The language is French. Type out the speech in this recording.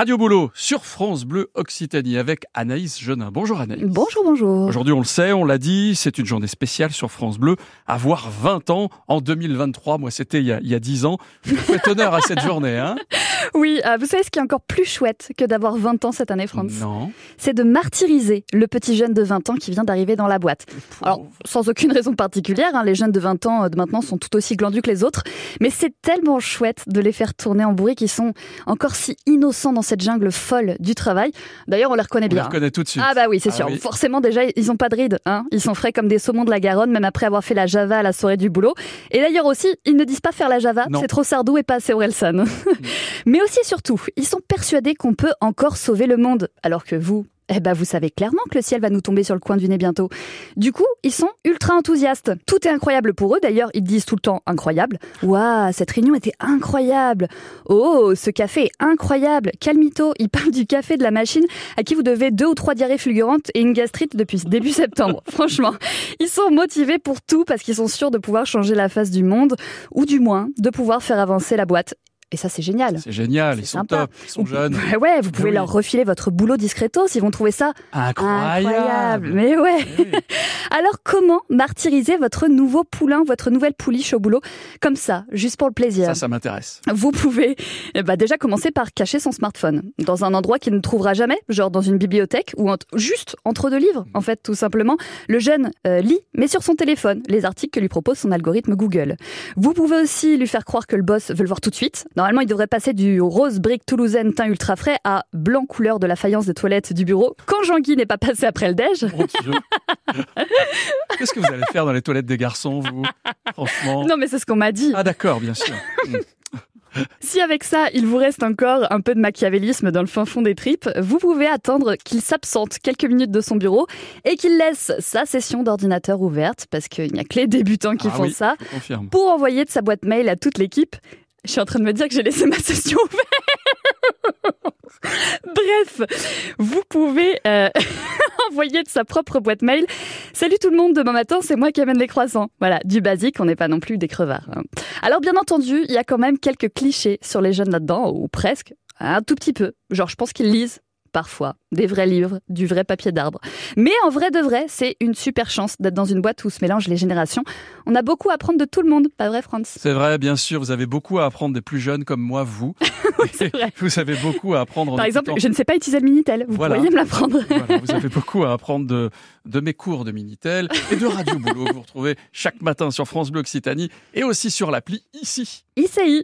Radio Boulot sur France Bleu Occitanie avec Anaïs Genin. Bonjour Anaïs. Bonjour, bonjour. Aujourd'hui, on le sait, on l'a dit, c'est une journée spéciale sur France Bleu. Avoir 20 ans en 2023, moi c'était il, y a 10 ans. Je honneur à cette journée. Hein oui, euh, vous savez ce qui est encore plus chouette que d'avoir 20 ans cette année, France Non. C'est de martyriser le petit jeune de 20 ans qui vient d'arriver dans la boîte. Alors, sans aucune raison particulière, hein, les jeunes de 20 ans euh, de maintenant sont tout aussi glandus que les autres, mais c'est tellement chouette de les faire tourner en bourrique, qui sont encore si innocents dans cette jungle folle du travail. D'ailleurs, on les reconnaît bien. On les reconnaît tout de suite. Ah bah oui, c'est ah sûr. Forcément, déjà, ils n'ont pas de rides. Hein. Ils sont frais comme des saumons de la Garonne, même après avoir fait la Java à la soirée du boulot. Et d'ailleurs aussi, ils ne disent pas faire la Java, c'est trop sardou et pas assez Orelsan. Mais aussi surtout, ils sont persuadés qu'on peut encore sauver le monde, alors que vous, eh ben, vous savez clairement que le ciel va nous tomber sur le coin du nez bientôt. Du coup, ils sont ultra enthousiastes. Tout est incroyable pour eux. D'ailleurs, ils disent tout le temps incroyable. Waouh, cette réunion était incroyable. Oh, ce café est incroyable. Calmito, il parle du café de la machine à qui vous devez deux ou trois diarrhées fulgurantes et une gastrite depuis début septembre. Franchement, ils sont motivés pour tout parce qu'ils sont sûrs de pouvoir changer la face du monde ou du moins de pouvoir faire avancer la boîte. Et ça, c'est génial. C'est génial, ils sont top, ils sont jeunes. Ouais, vous pouvez leur refiler votre boulot discretos, ils vont trouver ça incroyable. Mais ouais. Alors, comment martyriser votre nouveau poulain, votre nouvelle pouliche au boulot Comme ça, juste pour le plaisir? Ça, ça m'intéresse. Vous pouvez eh ben, déjà commencer par cacher son smartphone dans un endroit qu'il ne trouvera jamais, genre dans une bibliothèque ou juste entre deux livres, en fait, tout simplement. Le jeune euh, lit, mais sur son téléphone, les articles que lui propose son algorithme Google. Vous pouvez aussi lui faire croire que le boss veut le voir tout de suite Normalement, il devrait passer du rose brique toulousaine teint ultra frais à blanc couleur de la faïence des toilettes du bureau quand Jean-Guy n'est pas passé après le déj. Qu'est-ce que vous allez faire dans les toilettes des garçons, vous? Franchement. Non, mais c'est ce qu'on m'a dit. Ah d'accord, bien sûr. Si avec ça, il vous reste encore un peu de machiavélisme dans le fin fond des tripes, vous pouvez attendre qu'il s'absente quelques minutes de son bureau et qu'il laisse sa session d'ordinateur ouverte, parce qu'il n'y a que les débutants qui ah font ça, pour envoyer de sa boîte mail à toute l'équipe je suis en train de me dire que j'ai laissé ma session ouverte. Bref, vous pouvez euh, envoyer de sa propre boîte mail. Salut tout le monde, demain matin, c'est moi qui amène les croissants. Voilà, du basique, on n'est pas non plus des crevards. Hein. Alors bien entendu, il y a quand même quelques clichés sur les jeunes là-dedans, ou presque, un tout petit peu. Genre, je pense qu'ils lisent parfois des vrais livres, du vrai papier d'arbre. Mais en vrai de vrai, c'est une super chance d'être dans une boîte où se mélangent les générations. On a beaucoup à apprendre de tout le monde, pas vrai Franz? C'est vrai, bien sûr, vous avez beaucoup à apprendre des plus jeunes comme moi, vous. c'est vrai. Vous avez beaucoup à apprendre. Par exemple, je ne sais pas utiliser le Minitel, vous pourriez me l'apprendre. vous avez beaucoup à apprendre de, de mes cours de Minitel et de Radio Boulot vous retrouvez chaque matin sur France Bleu Occitanie et aussi sur l'appli ici. ICI.